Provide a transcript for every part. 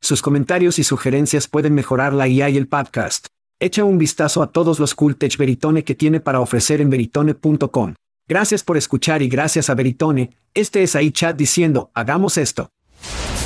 Sus comentarios y sugerencias pueden mejorar la IA y el podcast. Echa un vistazo a todos los cool tech Veritone que tiene para ofrecer en veritone.com. Gracias por escuchar y gracias a Veritone, este es ahí chat diciendo, hagamos esto.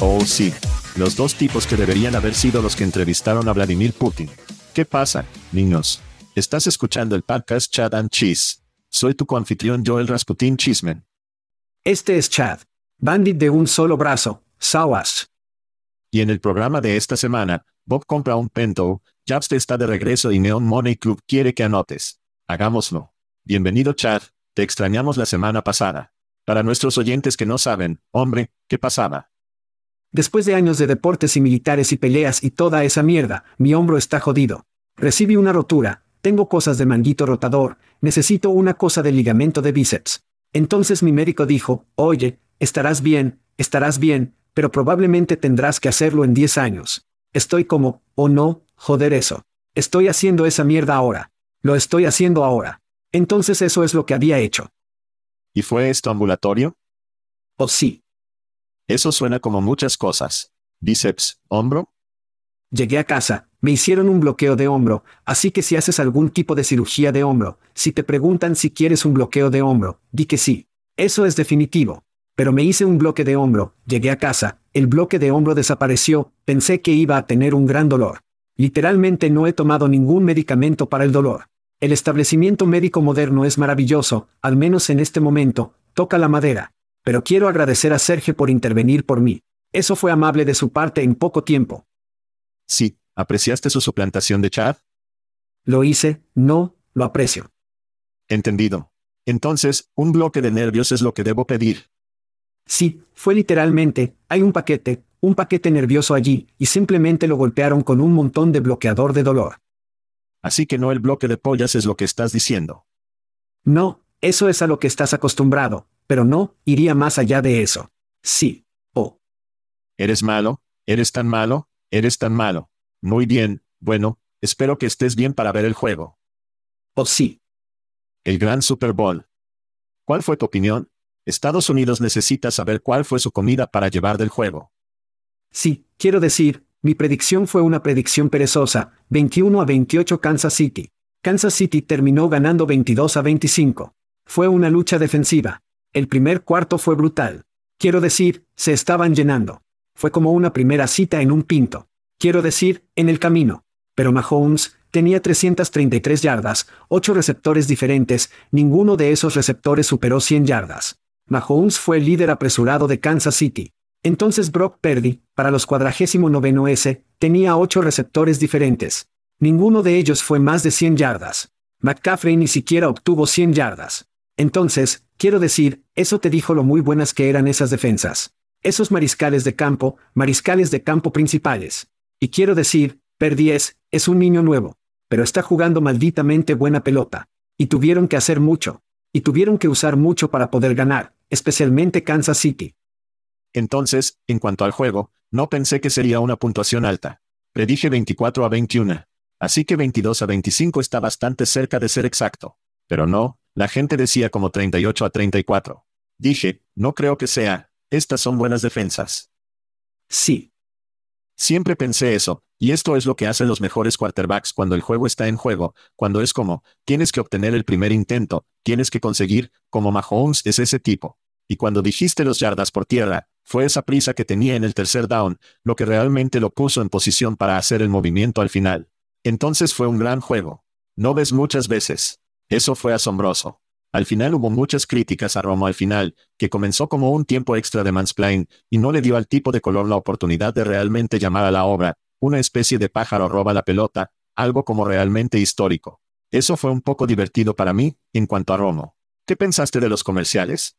Oh sí. Los dos tipos que deberían haber sido los que entrevistaron a Vladimir Putin. ¿Qué pasa, niños? Estás escuchando el podcast Chad and Cheese. Soy tu coanfitrión Joel Rasputin Chismen. Este es Chad. Bandit de un solo brazo, Sawas. Y en el programa de esta semana, Bob compra un Pento, Jabs está de regreso y Neon Money Club quiere que anotes. Hagámoslo. Bienvenido Chad, te extrañamos la semana pasada. Para nuestros oyentes que no saben, hombre, ¿qué pasaba? Después de años de deportes y militares y peleas y toda esa mierda, mi hombro está jodido. Recibí una rotura, tengo cosas de manguito rotador, necesito una cosa de ligamento de bíceps. Entonces mi médico dijo, oye, estarás bien, estarás bien, pero probablemente tendrás que hacerlo en 10 años. Estoy como, oh no, joder eso. Estoy haciendo esa mierda ahora. Lo estoy haciendo ahora. Entonces eso es lo que había hecho. ¿Y fue esto ambulatorio? Oh sí. Eso suena como muchas cosas. Bíceps, hombro. Llegué a casa, me hicieron un bloqueo de hombro, así que si haces algún tipo de cirugía de hombro, si te preguntan si quieres un bloqueo de hombro, di que sí. Eso es definitivo. Pero me hice un bloque de hombro, llegué a casa, el bloque de hombro desapareció, pensé que iba a tener un gran dolor. Literalmente no he tomado ningún medicamento para el dolor. El establecimiento médico moderno es maravilloso, al menos en este momento, toca la madera pero quiero agradecer a Sergio por intervenir por mí. Eso fue amable de su parte en poco tiempo. Sí, ¿apreciaste su suplantación de Chad? Lo hice, no, lo aprecio. Entendido. Entonces, un bloque de nervios es lo que debo pedir. Sí, fue literalmente, hay un paquete, un paquete nervioso allí, y simplemente lo golpearon con un montón de bloqueador de dolor. Así que no el bloque de pollas es lo que estás diciendo. No, eso es a lo que estás acostumbrado, pero no, iría más allá de eso. Sí. Oh. ¿Eres malo? ¿Eres tan malo? ¿Eres tan malo? Muy bien, bueno, espero que estés bien para ver el juego. Oh sí. El gran Super Bowl. ¿Cuál fue tu opinión? Estados Unidos necesita saber cuál fue su comida para llevar del juego. Sí, quiero decir, mi predicción fue una predicción perezosa, 21 a 28 Kansas City. Kansas City terminó ganando 22 a 25. Fue una lucha defensiva. El primer cuarto fue brutal. Quiero decir, se estaban llenando. Fue como una primera cita en un pinto. Quiero decir, en el camino. Pero Mahomes tenía 333 yardas, 8 receptores diferentes, ninguno de esos receptores superó 100 yardas. Mahomes fue el líder apresurado de Kansas City. Entonces Brock Purdy, para los cuadragésimo noveno S, tenía ocho receptores diferentes. Ninguno de ellos fue más de 100 yardas. McCaffrey ni siquiera obtuvo 100 yardas. Entonces, quiero decir, eso te dijo lo muy buenas que eran esas defensas. Esos mariscales de campo, mariscales de campo principales. Y quiero decir, Purdy es, es un niño nuevo. Pero está jugando malditamente buena pelota. Y tuvieron que hacer mucho. Y tuvieron que usar mucho para poder ganar, especialmente Kansas City. Entonces, en cuanto al juego, no pensé que sería una puntuación alta. Predije 24 a 21. Así que 22 a 25 está bastante cerca de ser exacto. Pero no, la gente decía como 38 a 34. Dije, no creo que sea, estas son buenas defensas. Sí. Siempre pensé eso, y esto es lo que hacen los mejores quarterbacks cuando el juego está en juego, cuando es como, tienes que obtener el primer intento, tienes que conseguir, como Mahomes es ese tipo. Y cuando dijiste los yardas por tierra, fue esa prisa que tenía en el tercer down, lo que realmente lo puso en posición para hacer el movimiento al final. Entonces fue un gran juego. No ves muchas veces. Eso fue asombroso. Al final hubo muchas críticas a Romo al final, que comenzó como un tiempo extra de mansplain, y no le dio al tipo de color la oportunidad de realmente llamar a la obra, una especie de pájaro roba la pelota, algo como realmente histórico. Eso fue un poco divertido para mí, en cuanto a Romo. ¿Qué pensaste de los comerciales?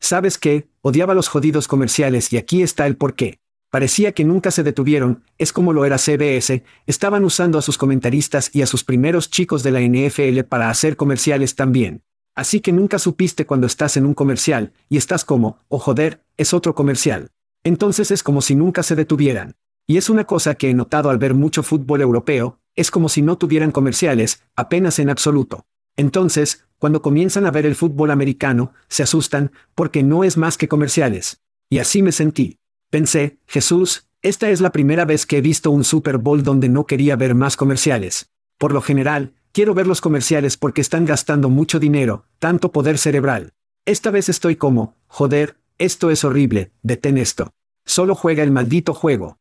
¿Sabes qué? Odiaba los jodidos comerciales y aquí está el porqué. Parecía que nunca se detuvieron, es como lo era CBS, estaban usando a sus comentaristas y a sus primeros chicos de la NFL para hacer comerciales también. Así que nunca supiste cuando estás en un comercial, y estás como, oh joder, es otro comercial. Entonces es como si nunca se detuvieran. Y es una cosa que he notado al ver mucho fútbol europeo, es como si no tuvieran comerciales, apenas en absoluto. Entonces, cuando comienzan a ver el fútbol americano, se asustan, porque no es más que comerciales. Y así me sentí. Pensé, Jesús, esta es la primera vez que he visto un Super Bowl donde no quería ver más comerciales. Por lo general, quiero ver los comerciales porque están gastando mucho dinero, tanto poder cerebral. Esta vez estoy como, joder, esto es horrible, detén esto. Solo juega el maldito juego.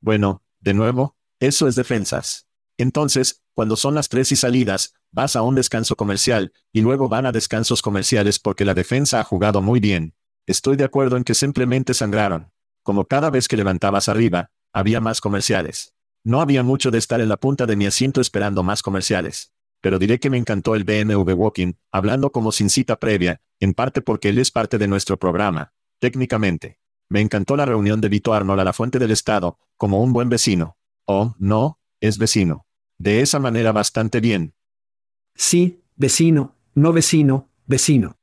Bueno, de nuevo, eso es defensas. Entonces, cuando son las tres y salidas, vas a un descanso comercial, y luego van a descansos comerciales porque la defensa ha jugado muy bien. Estoy de acuerdo en que simplemente sangraron. Como cada vez que levantabas arriba, había más comerciales. No había mucho de estar en la punta de mi asiento esperando más comerciales. Pero diré que me encantó el BMW Walking, hablando como sin cita previa, en parte porque él es parte de nuestro programa, técnicamente. Me encantó la reunión de Vito Arnold a la fuente del Estado, como un buen vecino. Oh, no, es vecino. De esa manera bastante bien. Sí, vecino, no vecino, vecino.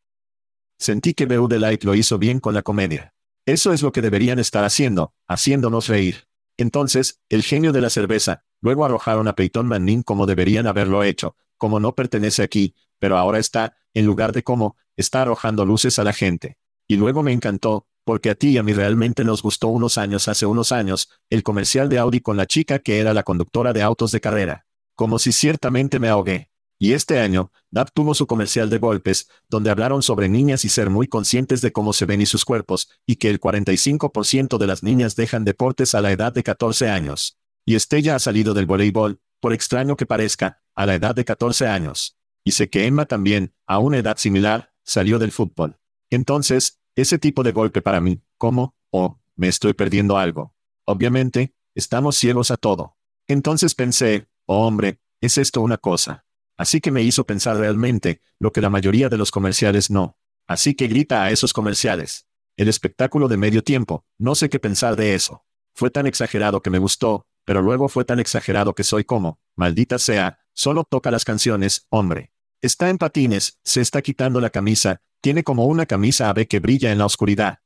Sentí que Beu Light lo hizo bien con la comedia. Eso es lo que deberían estar haciendo, haciéndonos reír. Entonces, el genio de la cerveza, luego arrojaron a Peyton Manning como deberían haberlo hecho, como no pertenece aquí, pero ahora está, en lugar de como, está arrojando luces a la gente. Y luego me encantó, porque a ti y a mí realmente nos gustó unos años hace unos años, el comercial de Audi con la chica que era la conductora de autos de carrera. Como si ciertamente me ahogué. Y este año, DAP tuvo su comercial de golpes, donde hablaron sobre niñas y ser muy conscientes de cómo se ven y sus cuerpos, y que el 45% de las niñas dejan deportes a la edad de 14 años. Y Estella ha salido del voleibol, por extraño que parezca, a la edad de 14 años. Y sé que Emma también, a una edad similar, salió del fútbol. Entonces, ese tipo de golpe para mí, ¿cómo? Oh, me estoy perdiendo algo. Obviamente, estamos ciegos a todo. Entonces pensé, oh hombre, ¿es esto una cosa? Así que me hizo pensar realmente, lo que la mayoría de los comerciales no. Así que grita a esos comerciales. El espectáculo de medio tiempo, no sé qué pensar de eso. Fue tan exagerado que me gustó, pero luego fue tan exagerado que soy como, maldita sea, solo toca las canciones, hombre. Está en patines, se está quitando la camisa, tiene como una camisa ave que brilla en la oscuridad.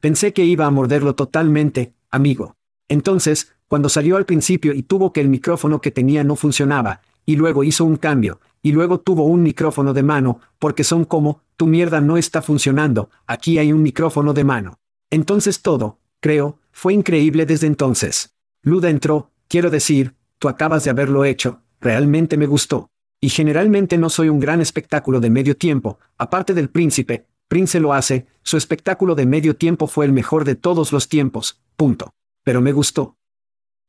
Pensé que iba a morderlo totalmente, amigo. Entonces, cuando salió al principio y tuvo que el micrófono que tenía no funcionaba, y luego hizo un cambio, y luego tuvo un micrófono de mano, porque son como, tu mierda no está funcionando, aquí hay un micrófono de mano. Entonces todo, creo, fue increíble desde entonces. Luda entró, quiero decir, tú acabas de haberlo hecho, realmente me gustó. Y generalmente no soy un gran espectáculo de medio tiempo, aparte del príncipe, Prince lo hace, su espectáculo de medio tiempo fue el mejor de todos los tiempos, punto. Pero me gustó.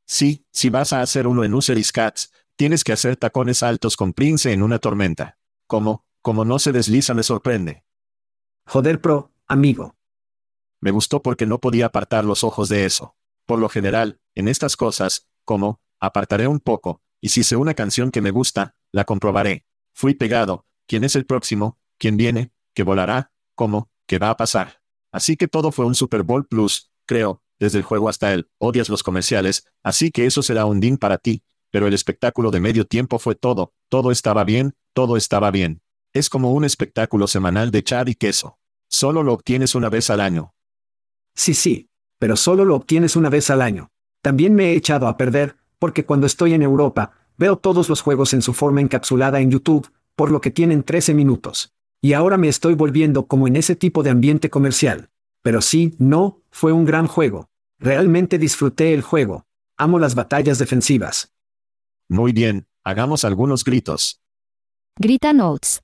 Sí, si vas a hacer uno en Useris Cats, tienes que hacer tacones altos con Prince en una tormenta. Como, como no se desliza me sorprende. Joder pro, amigo. Me gustó porque no podía apartar los ojos de eso. Por lo general, en estas cosas, como, apartaré un poco, y si sé una canción que me gusta, la comprobaré. Fui pegado, ¿quién es el próximo? ¿Quién viene? ¿Qué volará? ¿Cómo? ¿Qué va a pasar? Así que todo fue un Super Bowl Plus, creo, desde el juego hasta el, odias los comerciales, así que eso será un din para ti, pero el espectáculo de medio tiempo fue todo, todo estaba bien, todo estaba bien. Es como un espectáculo semanal de chad y queso. Solo lo obtienes una vez al año. Sí, sí, pero solo lo obtienes una vez al año. También me he echado a perder, porque cuando estoy en Europa, veo todos los juegos en su forma encapsulada en YouTube, por lo que tienen 13 minutos. Y ahora me estoy volviendo como en ese tipo de ambiente comercial. Pero sí, no, fue un gran juego. Realmente disfruté el juego. Amo las batallas defensivas. Muy bien, hagamos algunos gritos. Grita Notes.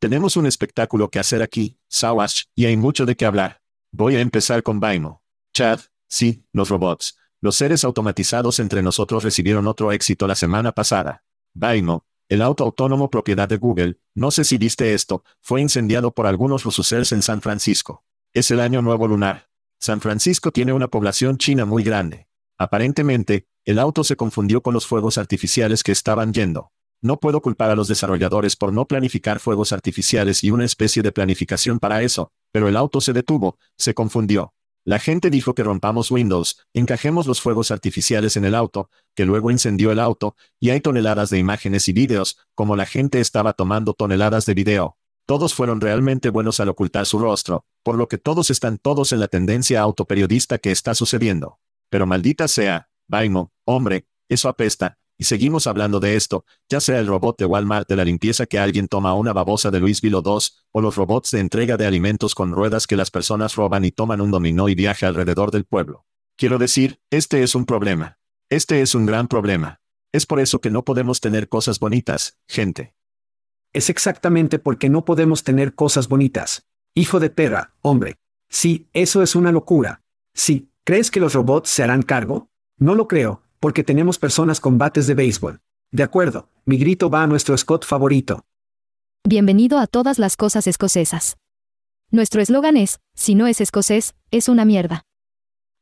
Tenemos un espectáculo que hacer aquí, Sawash, y hay mucho de qué hablar. Voy a empezar con Baimo. Chad, sí, los robots. Los seres automatizados entre nosotros recibieron otro éxito la semana pasada. Baimo, el auto autónomo propiedad de Google, no sé si viste esto, fue incendiado por algunos rususers en San Francisco. Es el año nuevo lunar. San Francisco tiene una población china muy grande. Aparentemente, el auto se confundió con los fuegos artificiales que estaban yendo. No puedo culpar a los desarrolladores por no planificar fuegos artificiales y una especie de planificación para eso, pero el auto se detuvo, se confundió. La gente dijo que rompamos Windows, encajemos los fuegos artificiales en el auto, que luego incendió el auto, y hay toneladas de imágenes y vídeos, como la gente estaba tomando toneladas de video. Todos fueron realmente buenos al ocultar su rostro, por lo que todos están todos en la tendencia autoperiodista que está sucediendo. Pero maldita sea, Baimo, hombre, eso apesta, y seguimos hablando de esto, ya sea el robot de Walmart de la limpieza que alguien toma una babosa de Louisville o 2, o los robots de entrega de alimentos con ruedas que las personas roban y toman un dominó y viaje alrededor del pueblo. Quiero decir, este es un problema. Este es un gran problema. Es por eso que no podemos tener cosas bonitas, gente. Es exactamente porque no podemos tener cosas bonitas. Hijo de perra, hombre. Sí, eso es una locura. Sí, ¿crees que los robots se harán cargo? No lo creo, porque tenemos personas con bates de béisbol. De acuerdo, mi grito va a nuestro Scott favorito. Bienvenido a todas las cosas escocesas. Nuestro eslogan es, si no es escocés, es una mierda.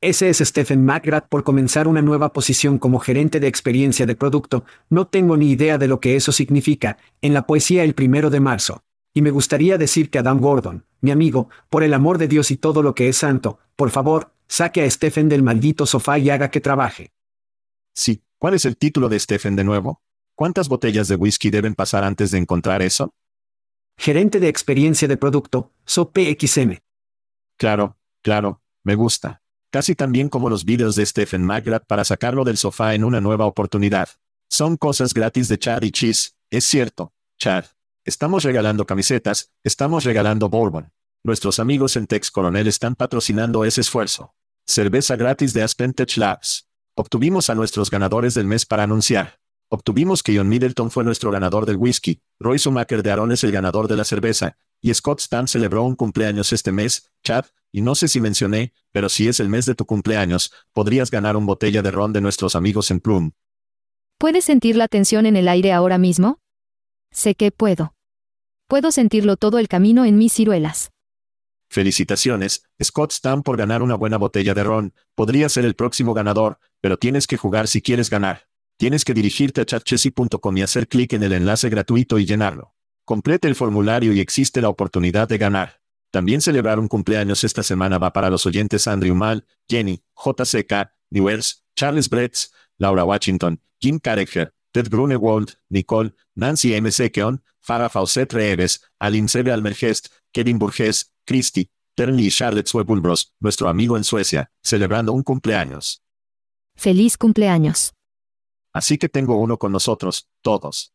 Ese es Stephen McGrath por comenzar una nueva posición como gerente de experiencia de producto. No tengo ni idea de lo que eso significa, en la poesía el primero de marzo. Y me gustaría decir que Adam Gordon, mi amigo, por el amor de Dios y todo lo que es santo, por favor, saque a Stephen del maldito sofá y haga que trabaje. Sí, ¿cuál es el título de Stephen de nuevo? ¿Cuántas botellas de whisky deben pasar antes de encontrar eso? Gerente de experiencia de producto, SOPXM. Claro, claro, me gusta. Casi tan bien como los vídeos de Stephen McGrath para sacarlo del sofá en una nueva oportunidad. Son cosas gratis de Chad y Cheese, es cierto, Chad. Estamos regalando camisetas, estamos regalando bourbon. Nuestros amigos en Tex Coronel están patrocinando ese esfuerzo. Cerveza gratis de Aspen Tech Labs. Obtuvimos a nuestros ganadores del mes para anunciar. Obtuvimos que John Middleton fue nuestro ganador del whisky, Roy Schumacher de Aaron es el ganador de la cerveza, y Scott Stan celebró un cumpleaños este mes, Chad, y no sé si mencioné, pero si es el mes de tu cumpleaños, podrías ganar un botella de ron de nuestros amigos en Plum. ¿Puedes sentir la tensión en el aire ahora mismo? Sé que puedo. Puedo sentirlo todo el camino en mis ciruelas. Felicitaciones, Scott Stan por ganar una buena botella de ron. Podría ser el próximo ganador, pero tienes que jugar si quieres ganar. Tienes que dirigirte a chatchessy.com y hacer clic en el enlace gratuito y llenarlo. Complete el formulario y existe la oportunidad de ganar. También celebrar un cumpleaños esta semana va para los oyentes Andrew Mal, Jenny, JCK, Newells, Charles Bretz, Laura Washington, Jim Carriger, Ted Grunewald, Nicole, Nancy M. Sekeon, Farah Fawcett Reeves, Aline Sebe Almergest, Kevin Burgess, Christy, Terny y Charlotte Swebulbros, nuestro amigo en Suecia, celebrando un cumpleaños. Feliz cumpleaños. Así que tengo uno con nosotros, todos.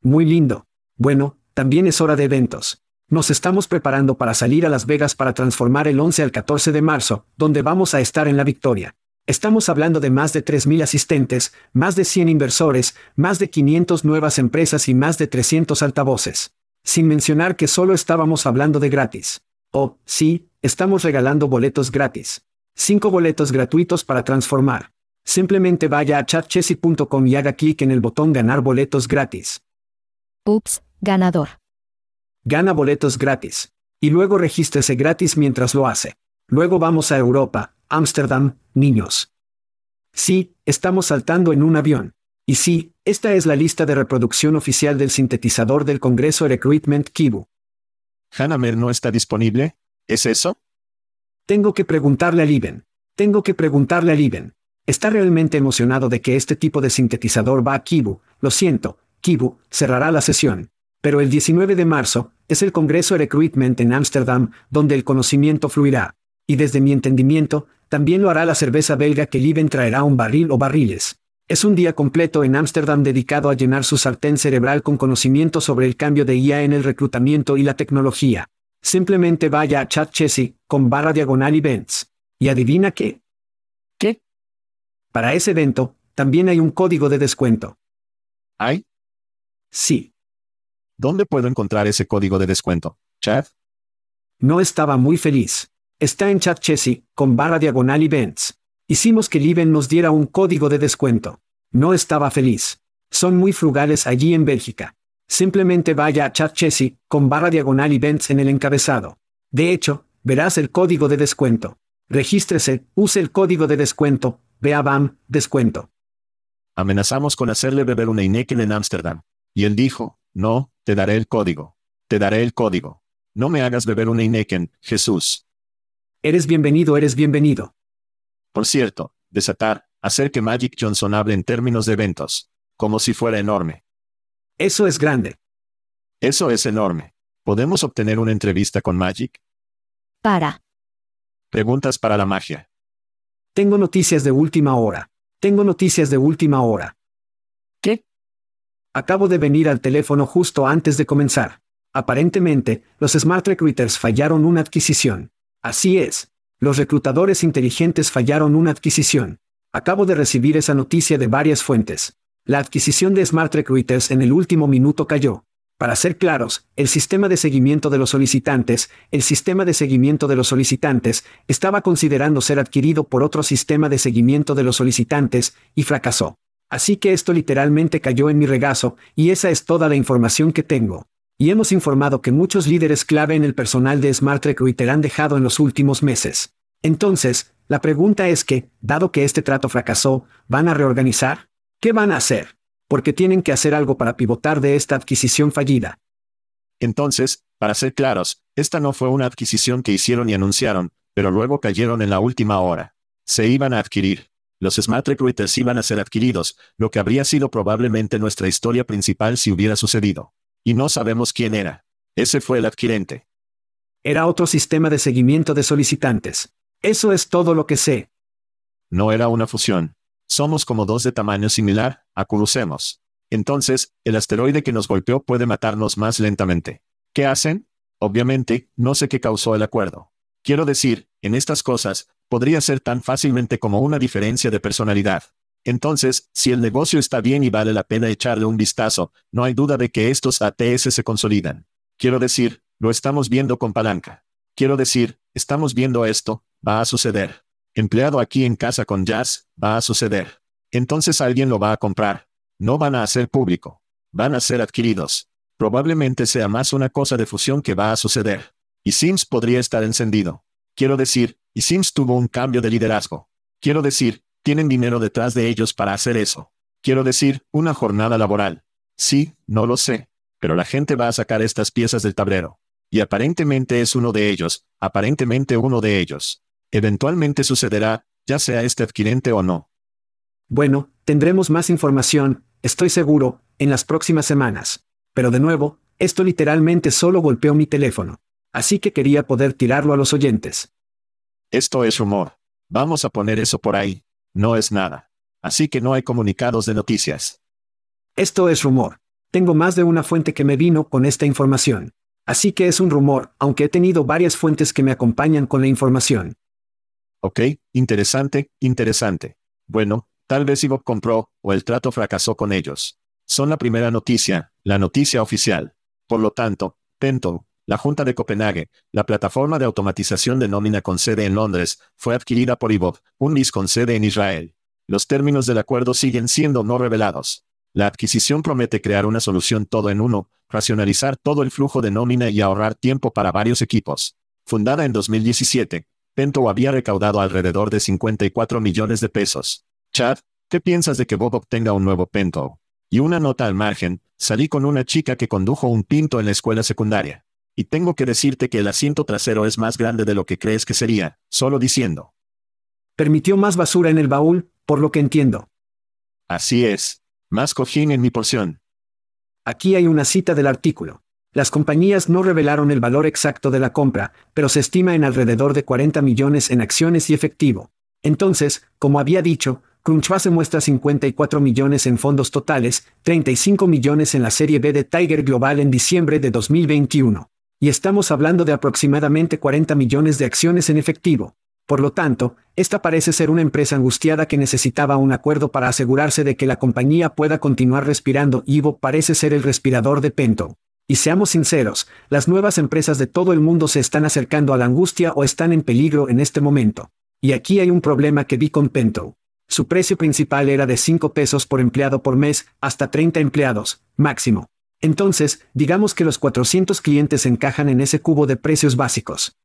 Muy lindo. Bueno, también es hora de eventos. Nos estamos preparando para salir a Las Vegas para transformar el 11 al 14 de marzo, donde vamos a estar en la victoria. Estamos hablando de más de 3.000 asistentes, más de 100 inversores, más de 500 nuevas empresas y más de 300 altavoces. Sin mencionar que solo estábamos hablando de gratis. Oh, sí, estamos regalando boletos gratis. Cinco boletos gratuitos para transformar. Simplemente vaya a chatchessy.com y haga clic en el botón Ganar boletos gratis. Ups, ganador. Gana boletos gratis. Y luego regístrese gratis mientras lo hace. Luego vamos a Europa, Ámsterdam, niños. Sí, estamos saltando en un avión. Y sí, esta es la lista de reproducción oficial del sintetizador del Congreso Recruitment Kibu. ¿Hanamer no está disponible? ¿Es eso? Tengo que preguntarle a Liben. Tengo que preguntarle a Liben. Está realmente emocionado de que este tipo de sintetizador va a Kibu. Lo siento, Kibu cerrará la sesión. Pero el 19 de marzo es el Congreso Recruitment en Ámsterdam, donde el conocimiento fluirá. Y desde mi entendimiento, también lo hará la cerveza belga que Liben traerá un barril o barriles. Es un día completo en Ámsterdam dedicado a llenar su sartén cerebral con conocimiento sobre el cambio de IA en el reclutamiento y la tecnología. Simplemente vaya a Chat Chessy, con barra diagonal events. ¿Y adivina qué? ¿Qué? Para ese evento, también hay un código de descuento. ¿Hay? Sí. ¿Dónde puedo encontrar ese código de descuento? ¿Chat? No estaba muy feliz. Está en Chat Chessy, con barra diagonal events. Hicimos que Liven nos diera un código de descuento. No estaba feliz. Son muy frugales allí en Bélgica. Simplemente vaya a Chat Chessy, con barra diagonal events en el encabezado. De hecho, verás el código de descuento. Regístrese, use el código de descuento, vea BAM, descuento. Amenazamos con hacerle beber una Heineken en Ámsterdam. Y él dijo, no, te daré el código. Te daré el código. No me hagas beber una Heineken, Jesús. Eres bienvenido, eres bienvenido. Por cierto, desatar, hacer que Magic Johnson hable en términos de eventos. Como si fuera enorme. Eso es grande. Eso es enorme. ¿Podemos obtener una entrevista con Magic? Para. Preguntas para la magia. Tengo noticias de última hora. Tengo noticias de última hora. ¿Qué? Acabo de venir al teléfono justo antes de comenzar. Aparentemente, los Smart Recruiters fallaron una adquisición. Así es. Los reclutadores inteligentes fallaron una adquisición. Acabo de recibir esa noticia de varias fuentes. La adquisición de Smart Recruiters en el último minuto cayó. Para ser claros, el sistema de seguimiento de los solicitantes, el sistema de seguimiento de los solicitantes, estaba considerando ser adquirido por otro sistema de seguimiento de los solicitantes, y fracasó. Así que esto literalmente cayó en mi regazo, y esa es toda la información que tengo. Y hemos informado que muchos líderes clave en el personal de Smart Recruiter han dejado en los últimos meses. Entonces, la pregunta es que, dado que este trato fracasó, ¿van a reorganizar? ¿Qué van a hacer? porque tienen que hacer algo para pivotar de esta adquisición fallida. Entonces, para ser claros, esta no fue una adquisición que hicieron y anunciaron, pero luego cayeron en la última hora. Se iban a adquirir. Los Smart Recruiters iban a ser adquiridos, lo que habría sido probablemente nuestra historia principal si hubiera sucedido. Y no sabemos quién era. Ese fue el adquirente. Era otro sistema de seguimiento de solicitantes. Eso es todo lo que sé. No era una fusión. Somos como dos de tamaño similar, acurrucemos. Entonces, el asteroide que nos golpeó puede matarnos más lentamente. ¿Qué hacen? Obviamente, no sé qué causó el acuerdo. Quiero decir, en estas cosas, podría ser tan fácilmente como una diferencia de personalidad. Entonces, si el negocio está bien y vale la pena echarle un vistazo, no hay duda de que estos ATS se consolidan. Quiero decir, lo estamos viendo con palanca. Quiero decir, estamos viendo esto, va a suceder empleado aquí en casa con jazz, va a suceder. Entonces alguien lo va a comprar. No van a ser público. Van a ser adquiridos. Probablemente sea más una cosa de fusión que va a suceder. Y Sims podría estar encendido. Quiero decir, y Sims tuvo un cambio de liderazgo. Quiero decir, tienen dinero detrás de ellos para hacer eso. Quiero decir, una jornada laboral. Sí, no lo sé. Pero la gente va a sacar estas piezas del tablero. Y aparentemente es uno de ellos, aparentemente uno de ellos. Eventualmente sucederá, ya sea este adquirente o no. Bueno, tendremos más información, estoy seguro, en las próximas semanas. Pero de nuevo, esto literalmente solo golpeó mi teléfono. Así que quería poder tirarlo a los oyentes. Esto es rumor. Vamos a poner eso por ahí. No es nada. Así que no hay comunicados de noticias. Esto es rumor. Tengo más de una fuente que me vino con esta información. Así que es un rumor, aunque he tenido varias fuentes que me acompañan con la información. Ok, interesante, interesante. Bueno, tal vez Ivo compró, o el trato fracasó con ellos. Son la primera noticia, la noticia oficial. Por lo tanto, Pento, la Junta de Copenhague, la plataforma de automatización de nómina con sede en Londres, fue adquirida por IVOV, un NIS con sede en Israel. Los términos del acuerdo siguen siendo no revelados. La adquisición promete crear una solución todo en uno, racionalizar todo el flujo de nómina y ahorrar tiempo para varios equipos. Fundada en 2017, Pento había recaudado alrededor de 54 millones de pesos. Chad, ¿qué piensas de que Bob obtenga un nuevo Pento? Y una nota al margen, salí con una chica que condujo un Pinto en la escuela secundaria. Y tengo que decirte que el asiento trasero es más grande de lo que crees que sería, solo diciendo. Permitió más basura en el baúl, por lo que entiendo. Así es. Más cojín en mi porción. Aquí hay una cita del artículo. Las compañías no revelaron el valor exacto de la compra, pero se estima en alrededor de 40 millones en acciones y efectivo. Entonces, como había dicho, Crunchbase muestra 54 millones en fondos totales, 35 millones en la serie B de Tiger Global en diciembre de 2021. Y estamos hablando de aproximadamente 40 millones de acciones en efectivo. Por lo tanto, esta parece ser una empresa angustiada que necesitaba un acuerdo para asegurarse de que la compañía pueda continuar respirando. Ivo parece ser el respirador de Pento. Y seamos sinceros, las nuevas empresas de todo el mundo se están acercando a la angustia o están en peligro en este momento. Y aquí hay un problema que vi con Pento. Su precio principal era de 5 pesos por empleado por mes, hasta 30 empleados, máximo. Entonces, digamos que los 400 clientes encajan en ese cubo de precios básicos.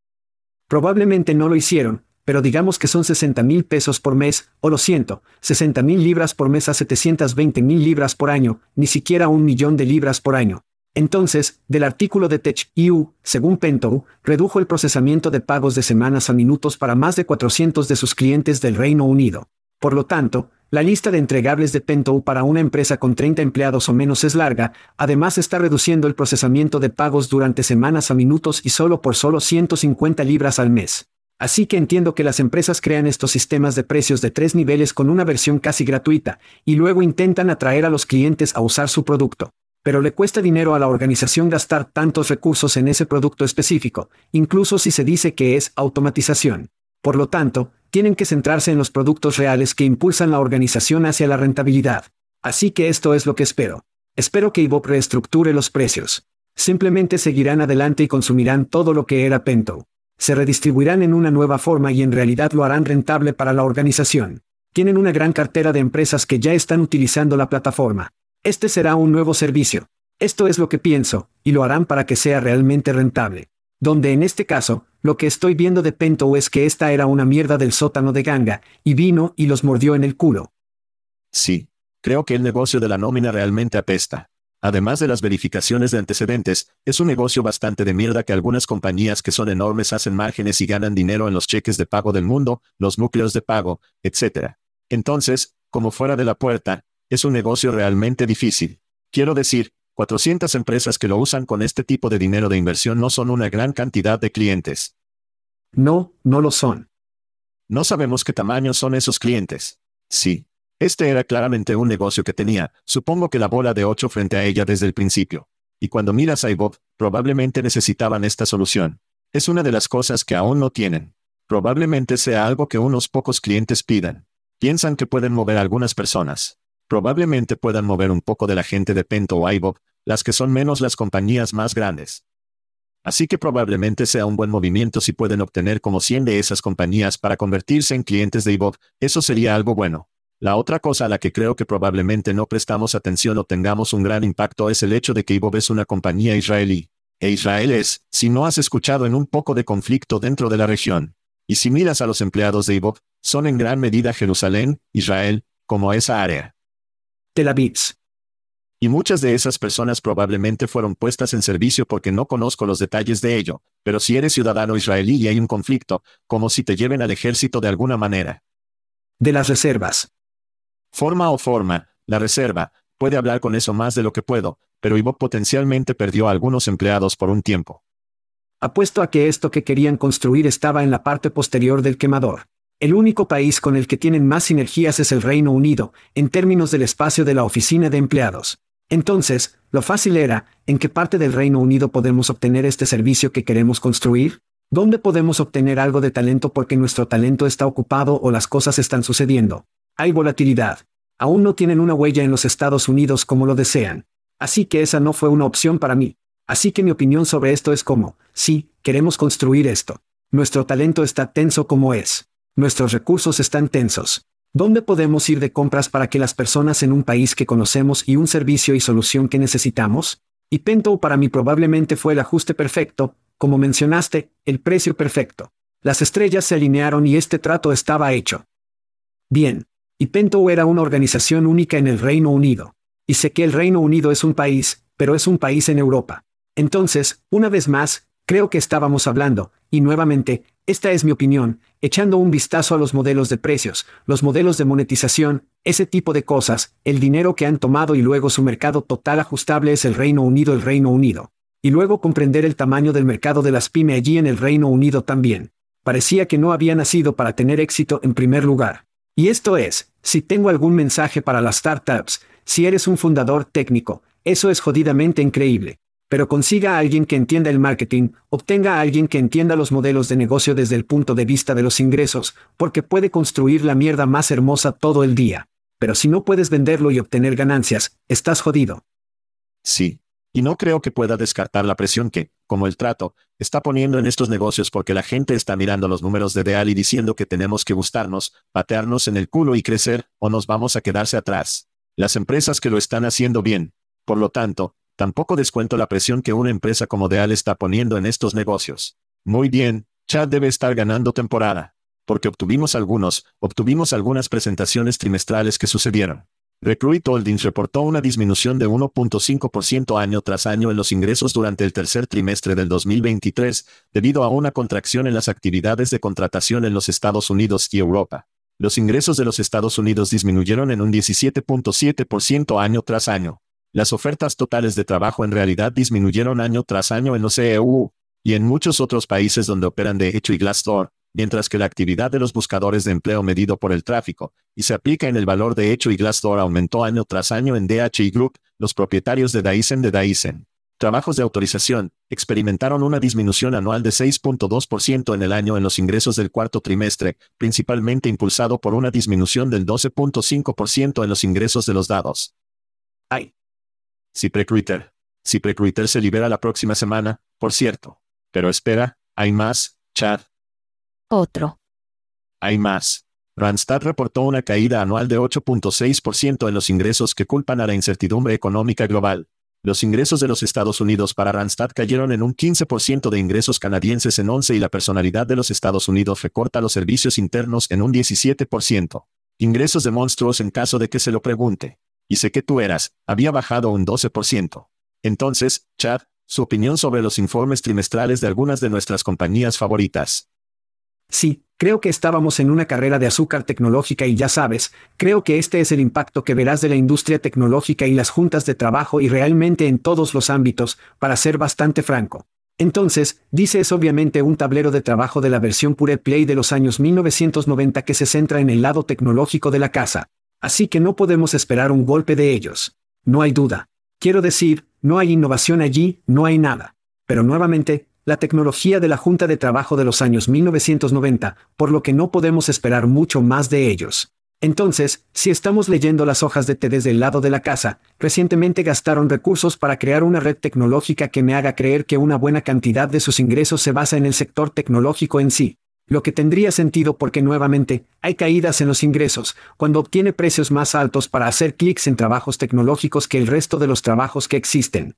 Probablemente no lo hicieron, pero digamos que son 60 mil pesos por mes, o lo siento, 60 mil libras por mes a 720 mil libras por año, ni siquiera un millón de libras por año. Entonces, del artículo de TechEU, según Pentou, redujo el procesamiento de pagos de semanas a minutos para más de 400 de sus clientes del Reino Unido. Por lo tanto, la lista de entregables de Pentou para una empresa con 30 empleados o menos es larga, además está reduciendo el procesamiento de pagos durante semanas a minutos y solo por solo 150 libras al mes. Así que entiendo que las empresas crean estos sistemas de precios de tres niveles con una versión casi gratuita, y luego intentan atraer a los clientes a usar su producto. Pero le cuesta dinero a la organización gastar tantos recursos en ese producto específico, incluso si se dice que es automatización. Por lo tanto, tienen que centrarse en los productos reales que impulsan la organización hacia la rentabilidad. Así que esto es lo que espero. Espero que IBOP reestructure los precios. Simplemente seguirán adelante y consumirán todo lo que era Pento se redistribuirán en una nueva forma y en realidad lo harán rentable para la organización. Tienen una gran cartera de empresas que ya están utilizando la plataforma. Este será un nuevo servicio. Esto es lo que pienso, y lo harán para que sea realmente rentable. Donde en este caso, lo que estoy viendo de Pento es que esta era una mierda del sótano de Ganga, y vino y los mordió en el culo. Sí. Creo que el negocio de la nómina realmente apesta. Además de las verificaciones de antecedentes, es un negocio bastante de mierda que algunas compañías que son enormes hacen márgenes y ganan dinero en los cheques de pago del mundo, los núcleos de pago, etc. Entonces, como fuera de la puerta, es un negocio realmente difícil. Quiero decir, 400 empresas que lo usan con este tipo de dinero de inversión no son una gran cantidad de clientes. No, no lo son. No sabemos qué tamaño son esos clientes. Sí, este era claramente un negocio que tenía, supongo que la bola de ocho frente a ella desde el principio. Y cuando miras a Ibob, probablemente necesitaban esta solución. Es una de las cosas que aún no tienen. Probablemente sea algo que unos pocos clientes pidan. Piensan que pueden mover algunas personas. Probablemente puedan mover un poco de la gente de Pento o Ibob, las que son menos las compañías más grandes. Así que probablemente sea un buen movimiento si pueden obtener como 100 de esas compañías para convertirse en clientes de Ibob, eso sería algo bueno. La otra cosa a la que creo que probablemente no prestamos atención o tengamos un gran impacto es el hecho de que Ibob es una compañía israelí. E Israel es, si no has escuchado en un poco de conflicto dentro de la región. Y si miras a los empleados de Ibob, son en gran medida Jerusalén, Israel, como esa área. Tel Aviv. Y muchas de esas personas probablemente fueron puestas en servicio porque no conozco los detalles de ello, pero si eres ciudadano israelí y hay un conflicto, como si te lleven al ejército de alguna manera. De las reservas. Forma o forma, la reserva, puede hablar con eso más de lo que puedo, pero Ivo potencialmente perdió a algunos empleados por un tiempo. Apuesto a que esto que querían construir estaba en la parte posterior del quemador. El único país con el que tienen más sinergias es el Reino Unido, en términos del espacio de la oficina de empleados. Entonces, lo fácil era, ¿en qué parte del Reino Unido podemos obtener este servicio que queremos construir? ¿Dónde podemos obtener algo de talento porque nuestro talento está ocupado o las cosas están sucediendo? Hay volatilidad. Aún no tienen una huella en los Estados Unidos como lo desean. Así que esa no fue una opción para mí. Así que mi opinión sobre esto es como, sí, queremos construir esto. Nuestro talento está tenso como es. Nuestros recursos están tensos. ¿Dónde podemos ir de compras para que las personas en un país que conocemos y un servicio y solución que necesitamos? Y Pento para mí probablemente fue el ajuste perfecto, como mencionaste, el precio perfecto. Las estrellas se alinearon y este trato estaba hecho. Bien. Y Pento era una organización única en el Reino Unido. Y sé que el Reino Unido es un país, pero es un país en Europa. Entonces, una vez más, creo que estábamos hablando, y nuevamente, esta es mi opinión, echando un vistazo a los modelos de precios, los modelos de monetización, ese tipo de cosas, el dinero que han tomado y luego su mercado total ajustable es el Reino Unido, el Reino Unido. Y luego comprender el tamaño del mercado de las pyme allí en el Reino Unido también. Parecía que no había nacido para tener éxito en primer lugar. Y esto es, si tengo algún mensaje para las startups, si eres un fundador técnico, eso es jodidamente increíble pero consiga a alguien que entienda el marketing, obtenga a alguien que entienda los modelos de negocio desde el punto de vista de los ingresos, porque puede construir la mierda más hermosa todo el día. Pero si no puedes venderlo y obtener ganancias, estás jodido. Sí. Y no creo que pueda descartar la presión que, como el trato, está poniendo en estos negocios porque la gente está mirando los números de Deal y diciendo que tenemos que gustarnos, patearnos en el culo y crecer, o nos vamos a quedarse atrás. Las empresas que lo están haciendo bien. Por lo tanto, Tampoco descuento la presión que una empresa como Deal está poniendo en estos negocios. Muy bien, Chad debe estar ganando temporada. Porque obtuvimos algunos, obtuvimos algunas presentaciones trimestrales que sucedieron. Recruit Holdings reportó una disminución de 1.5% año tras año en los ingresos durante el tercer trimestre del 2023, debido a una contracción en las actividades de contratación en los Estados Unidos y Europa. Los ingresos de los Estados Unidos disminuyeron en un 17.7% año tras año. Las ofertas totales de trabajo en realidad disminuyeron año tras año en los EU y en muchos otros países donde operan de hecho y Glassdoor, mientras que la actividad de los buscadores de empleo medido por el tráfico y se aplica en el valor de hecho y Glassdoor aumentó año tras año en DHI Group, los propietarios de Daisen de Daisen. Trabajos de autorización experimentaron una disminución anual de 6.2% en el año en los ingresos del cuarto trimestre, principalmente impulsado por una disminución del 12.5% en los ingresos de los dados. Ay, CipRecruiter. CipRecruiter se libera la próxima semana, por cierto. Pero espera, hay más, Chad. Otro. Hay más. Randstad reportó una caída anual de 8.6% en los ingresos que culpan a la incertidumbre económica global. Los ingresos de los Estados Unidos para Randstad cayeron en un 15% de ingresos canadienses en 11 y la personalidad de los Estados Unidos recorta los servicios internos en un 17%. Ingresos de monstruos en caso de que se lo pregunte y sé que tú eras, había bajado un 12%. Entonces, Chad, su opinión sobre los informes trimestrales de algunas de nuestras compañías favoritas. Sí, creo que estábamos en una carrera de azúcar tecnológica y ya sabes, creo que este es el impacto que verás de la industria tecnológica y las juntas de trabajo y realmente en todos los ámbitos, para ser bastante franco. Entonces, dice es obviamente un tablero de trabajo de la versión Pure Play de los años 1990 que se centra en el lado tecnológico de la casa. Así que no podemos esperar un golpe de ellos. No hay duda. Quiero decir, no hay innovación allí, no hay nada. Pero nuevamente, la tecnología de la Junta de Trabajo de los años 1990, por lo que no podemos esperar mucho más de ellos. Entonces, si estamos leyendo las hojas de té desde el lado de la casa, recientemente gastaron recursos para crear una red tecnológica que me haga creer que una buena cantidad de sus ingresos se basa en el sector tecnológico en sí. Lo que tendría sentido porque nuevamente, hay caídas en los ingresos, cuando obtiene precios más altos para hacer clics en trabajos tecnológicos que el resto de los trabajos que existen.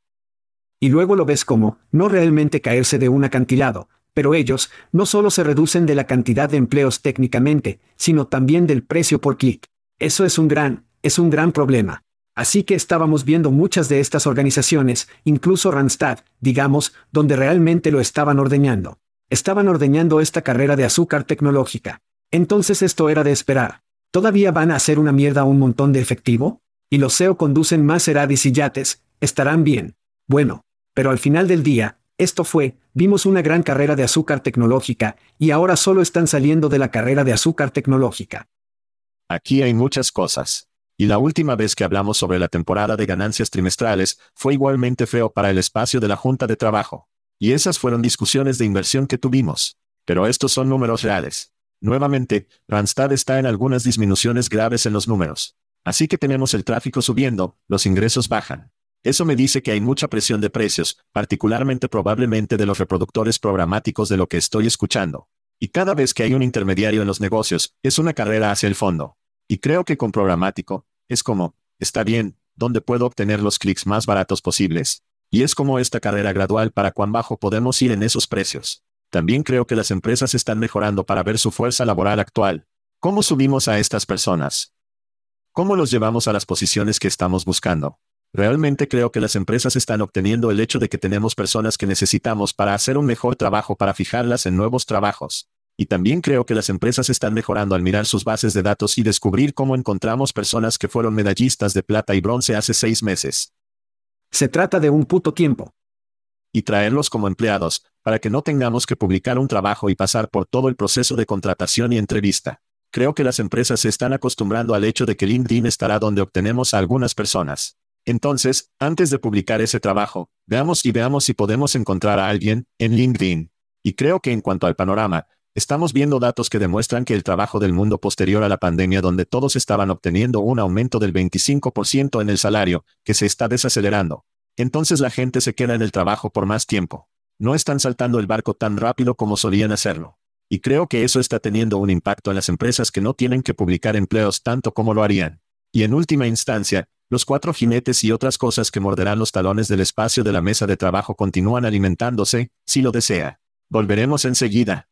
Y luego lo ves como, no realmente caerse de un acantilado, pero ellos, no solo se reducen de la cantidad de empleos técnicamente, sino también del precio por clic. Eso es un gran, es un gran problema. Así que estábamos viendo muchas de estas organizaciones, incluso Randstad, digamos, donde realmente lo estaban ordeñando. Estaban ordeñando esta carrera de azúcar tecnológica. Entonces esto era de esperar. ¿Todavía van a hacer una mierda un montón de efectivo? Y los SEO conducen más Eradis y yates, estarán bien. Bueno, pero al final del día, esto fue, vimos una gran carrera de azúcar tecnológica, y ahora solo están saliendo de la carrera de azúcar tecnológica. Aquí hay muchas cosas. Y la última vez que hablamos sobre la temporada de ganancias trimestrales fue igualmente feo para el espacio de la Junta de Trabajo. Y esas fueron discusiones de inversión que tuvimos. Pero estos son números reales. Nuevamente, Randstad está en algunas disminuciones graves en los números. Así que tenemos el tráfico subiendo, los ingresos bajan. Eso me dice que hay mucha presión de precios, particularmente probablemente de los reproductores programáticos de lo que estoy escuchando. Y cada vez que hay un intermediario en los negocios, es una carrera hacia el fondo. Y creo que con programático, es como, está bien, ¿dónde puedo obtener los clics más baratos posibles? Y es como esta carrera gradual para cuán bajo podemos ir en esos precios. También creo que las empresas están mejorando para ver su fuerza laboral actual. ¿Cómo subimos a estas personas? ¿Cómo los llevamos a las posiciones que estamos buscando? Realmente creo que las empresas están obteniendo el hecho de que tenemos personas que necesitamos para hacer un mejor trabajo para fijarlas en nuevos trabajos. Y también creo que las empresas están mejorando al mirar sus bases de datos y descubrir cómo encontramos personas que fueron medallistas de plata y bronce hace seis meses. Se trata de un puto tiempo. Y traerlos como empleados, para que no tengamos que publicar un trabajo y pasar por todo el proceso de contratación y entrevista. Creo que las empresas se están acostumbrando al hecho de que LinkedIn estará donde obtenemos a algunas personas. Entonces, antes de publicar ese trabajo, veamos y veamos si podemos encontrar a alguien en LinkedIn. Y creo que en cuanto al panorama, estamos viendo datos que demuestran que el trabajo del mundo posterior a la pandemia donde todos estaban obteniendo un aumento del 25% en el salario, que se está desacelerando. Entonces la gente se queda en el trabajo por más tiempo. No están saltando el barco tan rápido como solían hacerlo. Y creo que eso está teniendo un impacto en las empresas que no tienen que publicar empleos tanto como lo harían. Y en última instancia, los cuatro jinetes y otras cosas que morderán los talones del espacio de la mesa de trabajo continúan alimentándose, si lo desea. Volveremos enseguida.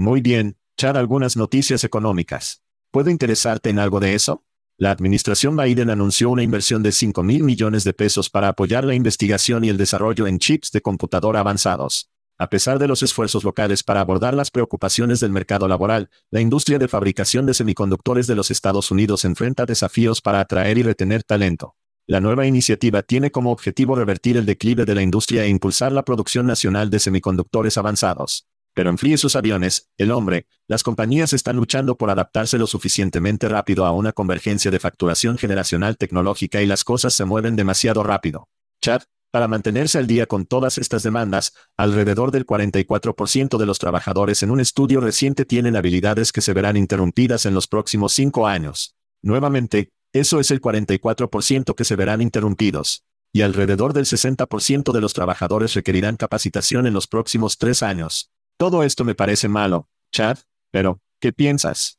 Muy bien, Chad, algunas noticias económicas. ¿Puedo interesarte en algo de eso? La administración Biden anunció una inversión de 5 mil millones de pesos para apoyar la investigación y el desarrollo en chips de computadora avanzados. A pesar de los esfuerzos locales para abordar las preocupaciones del mercado laboral, la industria de fabricación de semiconductores de los Estados Unidos enfrenta desafíos para atraer y retener talento. La nueva iniciativa tiene como objetivo revertir el declive de la industria e impulsar la producción nacional de semiconductores avanzados. Pero enfríe sus aviones, el hombre, las compañías están luchando por adaptarse lo suficientemente rápido a una convergencia de facturación generacional tecnológica y las cosas se mueven demasiado rápido. Chad, para mantenerse al día con todas estas demandas, alrededor del 44% de los trabajadores en un estudio reciente tienen habilidades que se verán interrumpidas en los próximos cinco años. Nuevamente, eso es el 44% que se verán interrumpidos. Y alrededor del 60% de los trabajadores requerirán capacitación en los próximos tres años. Todo esto me parece malo, Chad, pero, ¿qué piensas?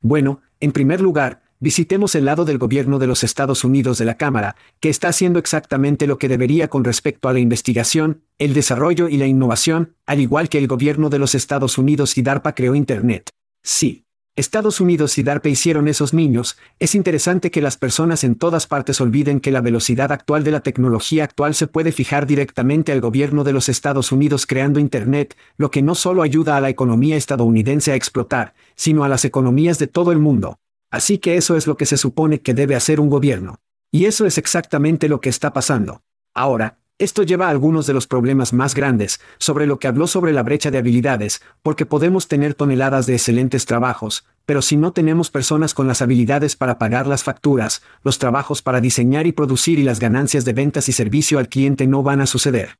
Bueno, en primer lugar, visitemos el lado del gobierno de los Estados Unidos de la Cámara, que está haciendo exactamente lo que debería con respecto a la investigación, el desarrollo y la innovación, al igual que el gobierno de los Estados Unidos y DARPA creó Internet. Sí. Estados Unidos y DARPA hicieron esos niños, es interesante que las personas en todas partes olviden que la velocidad actual de la tecnología actual se puede fijar directamente al gobierno de los Estados Unidos creando Internet, lo que no solo ayuda a la economía estadounidense a explotar, sino a las economías de todo el mundo. Así que eso es lo que se supone que debe hacer un gobierno. Y eso es exactamente lo que está pasando. Ahora, esto lleva a algunos de los problemas más grandes, sobre lo que habló sobre la brecha de habilidades, porque podemos tener toneladas de excelentes trabajos, pero si no tenemos personas con las habilidades para pagar las facturas, los trabajos para diseñar y producir y las ganancias de ventas y servicio al cliente no van a suceder.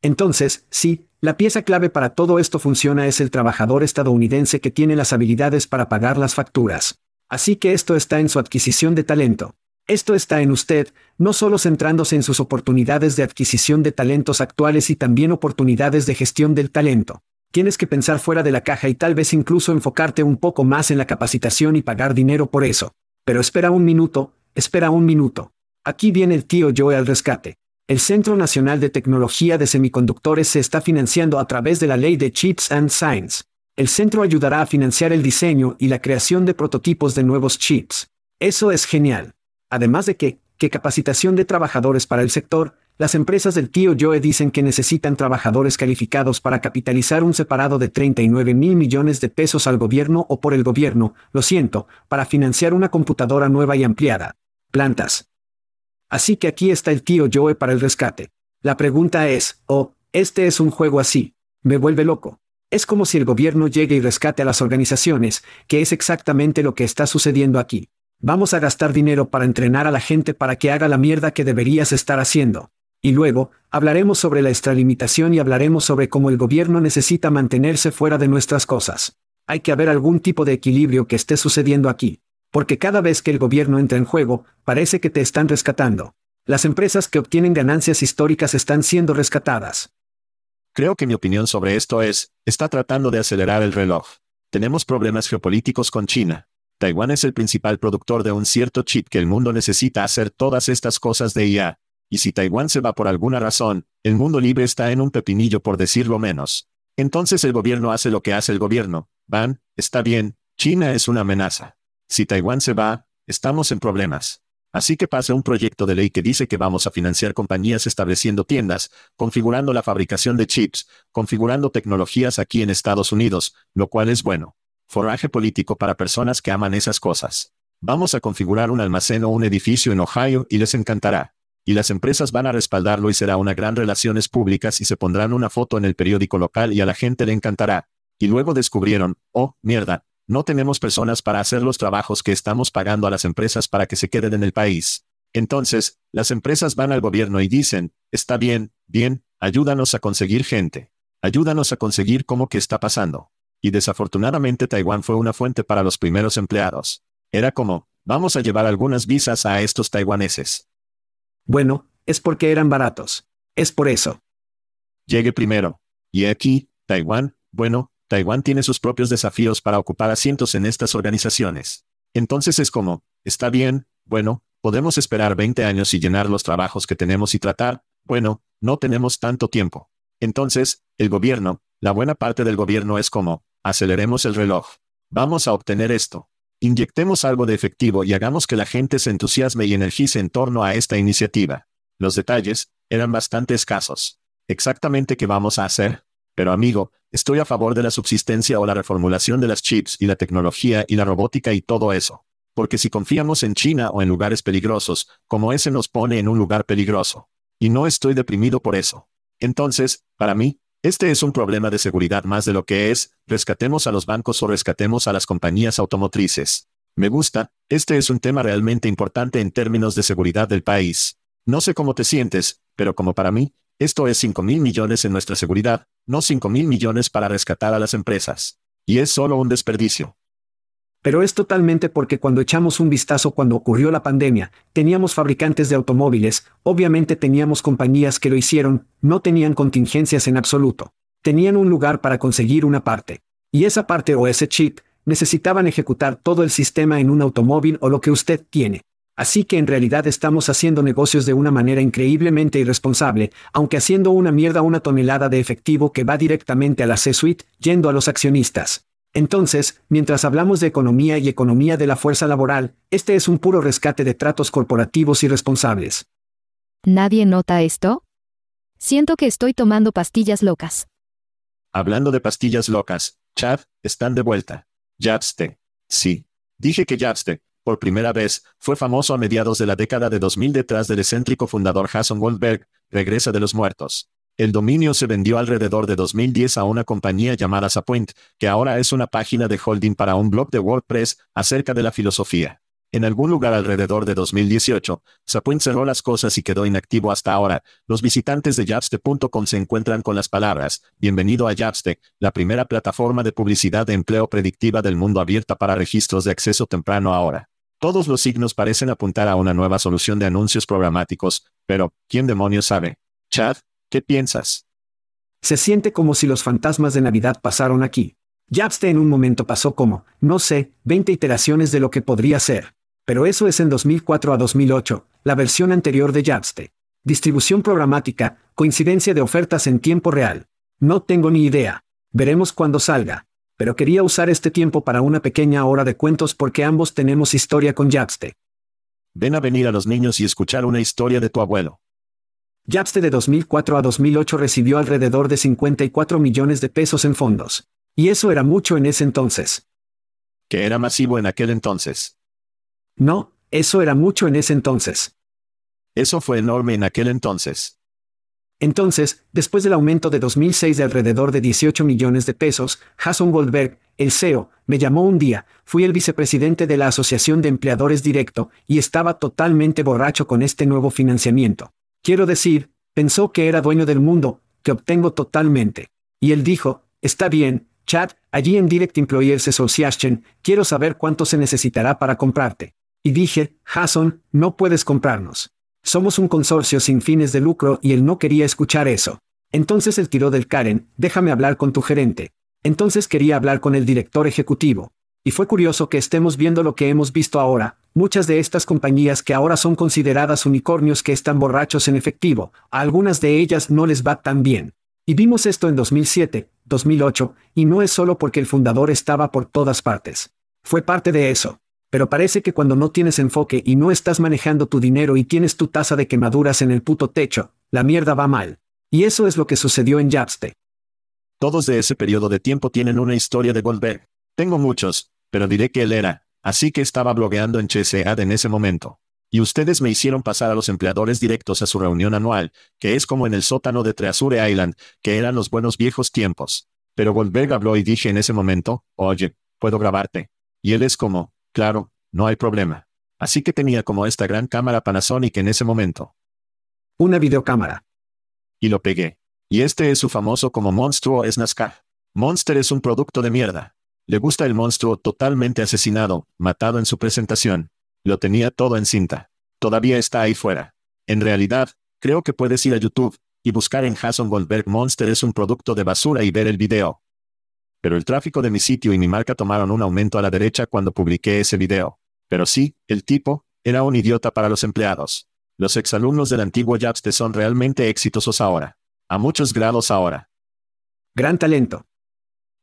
Entonces, sí, la pieza clave para todo esto funciona es el trabajador estadounidense que tiene las habilidades para pagar las facturas. Así que esto está en su adquisición de talento. Esto está en usted, no solo centrándose en sus oportunidades de adquisición de talentos actuales y también oportunidades de gestión del talento. Tienes que pensar fuera de la caja y tal vez incluso enfocarte un poco más en la capacitación y pagar dinero por eso. Pero espera un minuto, espera un minuto. Aquí viene el tío Joe al rescate. El Centro Nacional de Tecnología de Semiconductores se está financiando a través de la ley de Chips and Science. El centro ayudará a financiar el diseño y la creación de prototipos de nuevos chips. Eso es genial. Además de que, ¿qué capacitación de trabajadores para el sector, las empresas del tío Joe dicen que necesitan trabajadores calificados para capitalizar un separado de 39 mil millones de pesos al gobierno o por el gobierno, lo siento, para financiar una computadora nueva y ampliada. Plantas. Así que aquí está el tío Joe para el rescate. La pregunta es, oh, este es un juego así. Me vuelve loco. Es como si el gobierno llegue y rescate a las organizaciones, que es exactamente lo que está sucediendo aquí. Vamos a gastar dinero para entrenar a la gente para que haga la mierda que deberías estar haciendo. Y luego, hablaremos sobre la extralimitación y hablaremos sobre cómo el gobierno necesita mantenerse fuera de nuestras cosas. Hay que haber algún tipo de equilibrio que esté sucediendo aquí. Porque cada vez que el gobierno entra en juego, parece que te están rescatando. Las empresas que obtienen ganancias históricas están siendo rescatadas. Creo que mi opinión sobre esto es, está tratando de acelerar el reloj. Tenemos problemas geopolíticos con China. Taiwán es el principal productor de un cierto chip que el mundo necesita hacer todas estas cosas de IA. Y si Taiwán se va por alguna razón, el mundo libre está en un pepinillo por decirlo menos. Entonces el gobierno hace lo que hace el gobierno. Van, está bien, China es una amenaza. Si Taiwán se va, estamos en problemas. Así que pasa un proyecto de ley que dice que vamos a financiar compañías estableciendo tiendas, configurando la fabricación de chips, configurando tecnologías aquí en Estados Unidos, lo cual es bueno. Forraje político para personas que aman esas cosas. Vamos a configurar un almacén o un edificio en Ohio y les encantará. Y las empresas van a respaldarlo y será una gran relaciones públicas y se pondrán una foto en el periódico local y a la gente le encantará. Y luego descubrieron, oh, mierda, no tenemos personas para hacer los trabajos que estamos pagando a las empresas para que se queden en el país. Entonces, las empresas van al gobierno y dicen, está bien, bien, ayúdanos a conseguir gente. Ayúdanos a conseguir cómo que está pasando. Y desafortunadamente Taiwán fue una fuente para los primeros empleados. Era como, vamos a llevar algunas visas a estos taiwaneses. Bueno, es porque eran baratos. Es por eso. Llegue primero. Y aquí, Taiwán, bueno, Taiwán tiene sus propios desafíos para ocupar asientos en estas organizaciones. Entonces es como, está bien, bueno, podemos esperar 20 años y llenar los trabajos que tenemos y tratar, bueno, no tenemos tanto tiempo. Entonces, el gobierno, la buena parte del gobierno es como, aceleremos el reloj. Vamos a obtener esto. Inyectemos algo de efectivo y hagamos que la gente se entusiasme y energice en torno a esta iniciativa. Los detalles, eran bastante escasos. Exactamente qué vamos a hacer, pero amigo, estoy a favor de la subsistencia o la reformulación de las chips y la tecnología y la robótica y todo eso. Porque si confiamos en China o en lugares peligrosos, como ese nos pone en un lugar peligroso. Y no estoy deprimido por eso. Entonces, para mí, este es un problema de seguridad más de lo que es, rescatemos a los bancos o rescatemos a las compañías automotrices. Me gusta, este es un tema realmente importante en términos de seguridad del país. No sé cómo te sientes, pero como para mí, esto es 5 mil millones en nuestra seguridad, no 5 mil millones para rescatar a las empresas. Y es solo un desperdicio. Pero es totalmente porque cuando echamos un vistazo cuando ocurrió la pandemia, teníamos fabricantes de automóviles, obviamente teníamos compañías que lo hicieron, no tenían contingencias en absoluto. Tenían un lugar para conseguir una parte. Y esa parte o ese chip, necesitaban ejecutar todo el sistema en un automóvil o lo que usted tiene. Así que en realidad estamos haciendo negocios de una manera increíblemente irresponsable, aunque haciendo una mierda una tonelada de efectivo que va directamente a la C-Suite, yendo a los accionistas. Entonces, mientras hablamos de economía y economía de la fuerza laboral, este es un puro rescate de tratos corporativos irresponsables. ¿Nadie nota esto? Siento que estoy tomando pastillas locas. Hablando de pastillas locas, Chad, están de vuelta. Yapste. Sí. Dije que Yapste, por primera vez, fue famoso a mediados de la década de 2000 detrás del excéntrico fundador Jason Goldberg, regresa de los muertos. El dominio se vendió alrededor de 2010 a una compañía llamada Sapoint, que ahora es una página de holding para un blog de WordPress acerca de la filosofía. En algún lugar alrededor de 2018, Sapoint cerró las cosas y quedó inactivo hasta ahora. Los visitantes de Yapste.com se encuentran con las palabras, Bienvenido a Yapste, la primera plataforma de publicidad de empleo predictiva del mundo abierta para registros de acceso temprano ahora. Todos los signos parecen apuntar a una nueva solución de anuncios programáticos, pero, ¿quién demonios sabe? Chad, ¿qué piensas? Se siente como si los fantasmas de Navidad pasaron aquí. Yapste en un momento pasó como, no sé, 20 iteraciones de lo que podría ser. Pero eso es en 2004 a 2008, la versión anterior de Yapste. Distribución programática, coincidencia de ofertas en tiempo real. No tengo ni idea. Veremos cuando salga pero quería usar este tiempo para una pequeña hora de cuentos porque ambos tenemos historia con Yapste. Ven a venir a los niños y escuchar una historia de tu abuelo. Yapste de 2004 a 2008 recibió alrededor de 54 millones de pesos en fondos. Y eso era mucho en ese entonces. Que era masivo en aquel entonces. No, eso era mucho en ese entonces. Eso fue enorme en aquel entonces. Entonces, después del aumento de 2006 de alrededor de 18 millones de pesos, Jason Goldberg, el CEO, me llamó un día, fui el vicepresidente de la Asociación de Empleadores Directo, y estaba totalmente borracho con este nuevo financiamiento. Quiero decir, pensó que era dueño del mundo, que obtengo totalmente. Y él dijo, está bien, Chad, allí en Direct Employers Association, quiero saber cuánto se necesitará para comprarte. Y dije, Jason, no puedes comprarnos. Somos un consorcio sin fines de lucro y él no quería escuchar eso. Entonces él tiró del Karen, déjame hablar con tu gerente. Entonces quería hablar con el director ejecutivo. Y fue curioso que estemos viendo lo que hemos visto ahora, muchas de estas compañías que ahora son consideradas unicornios que están borrachos en efectivo, a algunas de ellas no les va tan bien. Y vimos esto en 2007, 2008, y no es solo porque el fundador estaba por todas partes. Fue parte de eso. Pero parece que cuando no tienes enfoque y no estás manejando tu dinero y tienes tu tasa de quemaduras en el puto techo, la mierda va mal. Y eso es lo que sucedió en Yapste. Todos de ese periodo de tiempo tienen una historia de Goldberg. Tengo muchos, pero diré que él era, así que estaba blogueando en CSEAD en ese momento. Y ustedes me hicieron pasar a los empleadores directos a su reunión anual, que es como en el sótano de Treasure Island, que eran los buenos viejos tiempos. Pero Goldberg habló y dije en ese momento, oye, puedo grabarte. Y él es como, claro, no hay problema. Así que tenía como esta gran cámara Panasonic en ese momento. Una videocámara. Y lo pegué. Y este es su famoso como monstruo es NASCAR. Monster es un producto de mierda. Le gusta el monstruo totalmente asesinado, matado en su presentación. Lo tenía todo en cinta. Todavía está ahí fuera. En realidad, creo que puedes ir a YouTube y buscar en Jason Goldberg Monster es un producto de basura y ver el video. Pero el tráfico de mi sitio y mi marca tomaron un aumento a la derecha cuando publiqué ese video. Pero sí, el tipo, era un idiota para los empleados. Los exalumnos del antiguo Yapste son realmente exitosos ahora. A muchos grados ahora. Gran talento.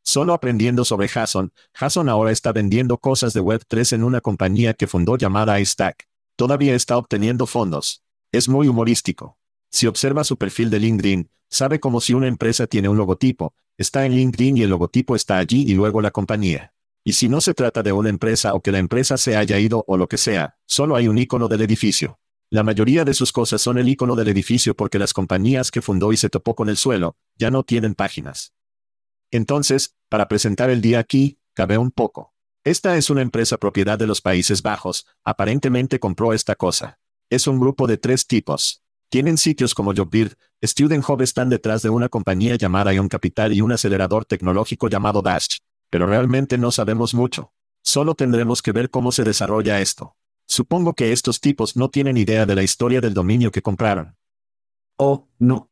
Solo aprendiendo sobre Jason, Jason ahora está vendiendo cosas de Web3 en una compañía que fundó llamada iStack. Todavía está obteniendo fondos. Es muy humorístico. Si observa su perfil de LinkedIn, sabe como si una empresa tiene un logotipo, está en LinkedIn y el logotipo está allí y luego la compañía. Y si no se trata de una empresa o que la empresa se haya ido o lo que sea, solo hay un icono del edificio. La mayoría de sus cosas son el icono del edificio porque las compañías que fundó y se topó con el suelo, ya no tienen páginas. Entonces, para presentar el día aquí, cabe un poco. Esta es una empresa propiedad de los Países Bajos, aparentemente compró esta cosa. Es un grupo de tres tipos. Tienen sitios como Jobbird, Student Hub están detrás de una compañía llamada Ion Capital y un acelerador tecnológico llamado Dash. Pero realmente no sabemos mucho. Solo tendremos que ver cómo se desarrolla esto. Supongo que estos tipos no tienen idea de la historia del dominio que compraron. Oh, no.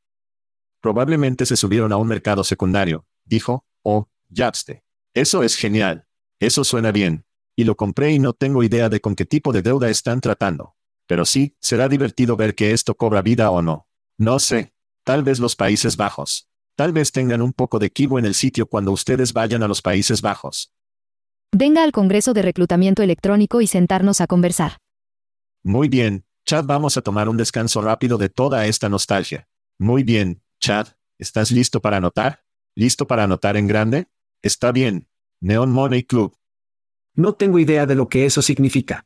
Probablemente se subieron a un mercado secundario, dijo, oh, Yapste. Eso es genial. Eso suena bien. Y lo compré y no tengo idea de con qué tipo de deuda están tratando. Pero sí, será divertido ver que esto cobra vida o no. No sé. Tal vez los Países Bajos. Tal vez tengan un poco de kibo en el sitio cuando ustedes vayan a los Países Bajos. Venga al Congreso de Reclutamiento Electrónico y sentarnos a conversar. Muy bien, Chad, vamos a tomar un descanso rápido de toda esta nostalgia. Muy bien, Chad, ¿estás listo para anotar? ¿Listo para anotar en grande? Está bien. Neon Money Club. No tengo idea de lo que eso significa.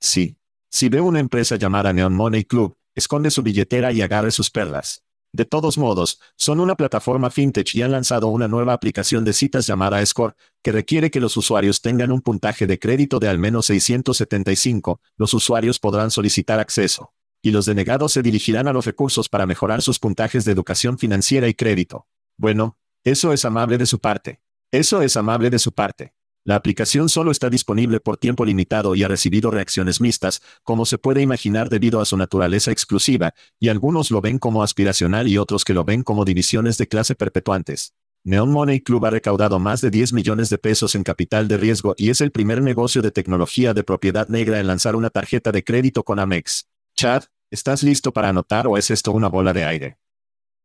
Sí. Si ve una empresa llamada Neon Money Club, esconde su billetera y agarre sus perlas. De todos modos, son una plataforma fintech y han lanzado una nueva aplicación de citas llamada Score, que requiere que los usuarios tengan un puntaje de crédito de al menos 675, los usuarios podrán solicitar acceso. Y los denegados se dirigirán a los recursos para mejorar sus puntajes de educación financiera y crédito. Bueno, eso es amable de su parte. Eso es amable de su parte. La aplicación solo está disponible por tiempo limitado y ha recibido reacciones mixtas, como se puede imaginar debido a su naturaleza exclusiva, y algunos lo ven como aspiracional y otros que lo ven como divisiones de clase perpetuantes. Neon Money Club ha recaudado más de 10 millones de pesos en capital de riesgo y es el primer negocio de tecnología de propiedad negra en lanzar una tarjeta de crédito con Amex. Chad, ¿estás listo para anotar o es esto una bola de aire?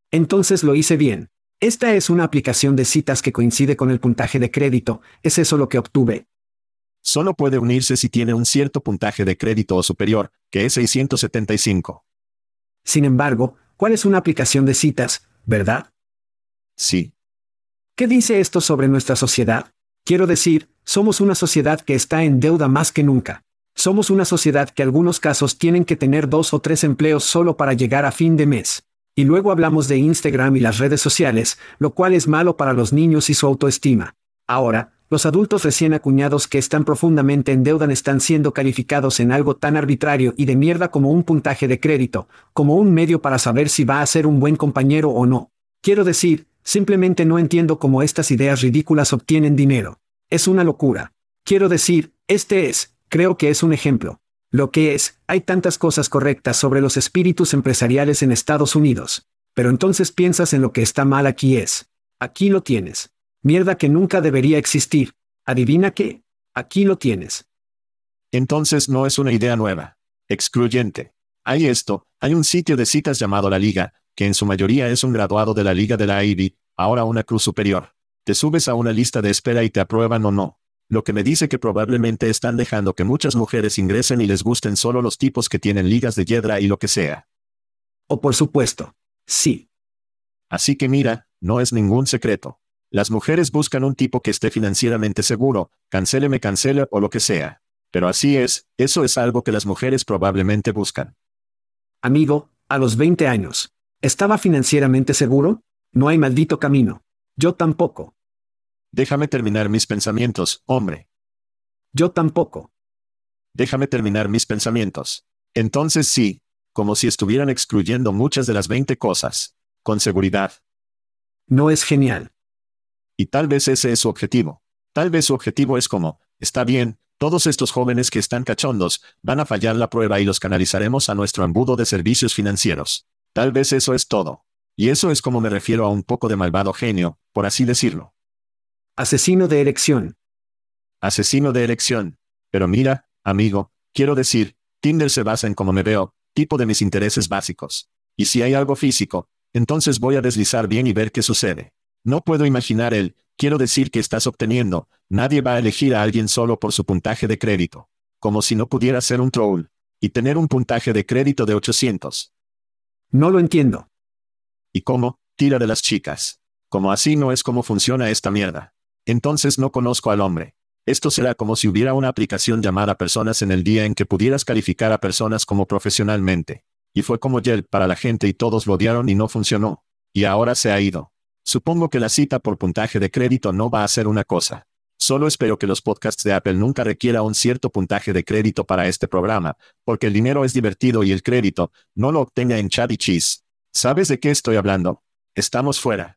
Entonces lo hice bien. Esta es una aplicación de citas que coincide con el puntaje de crédito, ¿es eso lo que obtuve? Solo puede unirse si tiene un cierto puntaje de crédito o superior, que es 675. Sin embargo, ¿cuál es una aplicación de citas, verdad? Sí. ¿Qué dice esto sobre nuestra sociedad? Quiero decir, somos una sociedad que está en deuda más que nunca. Somos una sociedad que algunos casos tienen que tener dos o tres empleos solo para llegar a fin de mes. Y luego hablamos de Instagram y las redes sociales, lo cual es malo para los niños y su autoestima. Ahora, los adultos recién acuñados que están profundamente en deuda están siendo calificados en algo tan arbitrario y de mierda como un puntaje de crédito, como un medio para saber si va a ser un buen compañero o no. Quiero decir, simplemente no entiendo cómo estas ideas ridículas obtienen dinero. Es una locura. Quiero decir, este es, creo que es un ejemplo. Lo que es, hay tantas cosas correctas sobre los espíritus empresariales en Estados Unidos. Pero entonces piensas en lo que está mal aquí es. Aquí lo tienes. Mierda que nunca debería existir. ¿Adivina qué? Aquí lo tienes. Entonces no es una idea nueva. Excluyente. Hay esto, hay un sitio de citas llamado La Liga, que en su mayoría es un graduado de la Liga de la Ivy, Ahora una cruz superior. Te subes a una lista de espera y te aprueban o no. Lo que me dice que probablemente están dejando que muchas mujeres ingresen y les gusten solo los tipos que tienen ligas de hiedra y lo que sea. O por supuesto. Sí. Así que mira, no es ningún secreto. Las mujeres buscan un tipo que esté financieramente seguro, cancele me cancele o lo que sea. Pero así es, eso es algo que las mujeres probablemente buscan. Amigo, a los 20 años. ¿Estaba financieramente seguro? No hay maldito camino. Yo tampoco. Déjame terminar mis pensamientos, hombre. Yo tampoco. Déjame terminar mis pensamientos. Entonces sí, como si estuvieran excluyendo muchas de las 20 cosas. Con seguridad. No es genial. Y tal vez ese es su objetivo. Tal vez su objetivo es como, está bien, todos estos jóvenes que están cachondos, van a fallar la prueba y los canalizaremos a nuestro embudo de servicios financieros. Tal vez eso es todo. Y eso es como me refiero a un poco de malvado genio, por así decirlo. Asesino de elección. Asesino de elección. Pero mira, amigo, quiero decir, Tinder se basa en cómo me veo, tipo de mis intereses básicos. Y si hay algo físico, entonces voy a deslizar bien y ver qué sucede. No puedo imaginar el, quiero decir que estás obteniendo, nadie va a elegir a alguien solo por su puntaje de crédito. Como si no pudiera ser un troll. Y tener un puntaje de crédito de 800. No lo entiendo. ¿Y cómo? Tira de las chicas. Como así no es como funciona esta mierda. Entonces no conozco al hombre. Esto será como si hubiera una aplicación llamada personas en el día en que pudieras calificar a personas como profesionalmente. Y fue como Yelp para la gente y todos lo odiaron y no funcionó. Y ahora se ha ido. Supongo que la cita por puntaje de crédito no va a ser una cosa. Solo espero que los podcasts de Apple nunca requiera un cierto puntaje de crédito para este programa, porque el dinero es divertido y el crédito, no lo obtenga en chat y cheese. ¿Sabes de qué estoy hablando? Estamos fuera.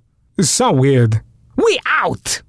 So weird. We out!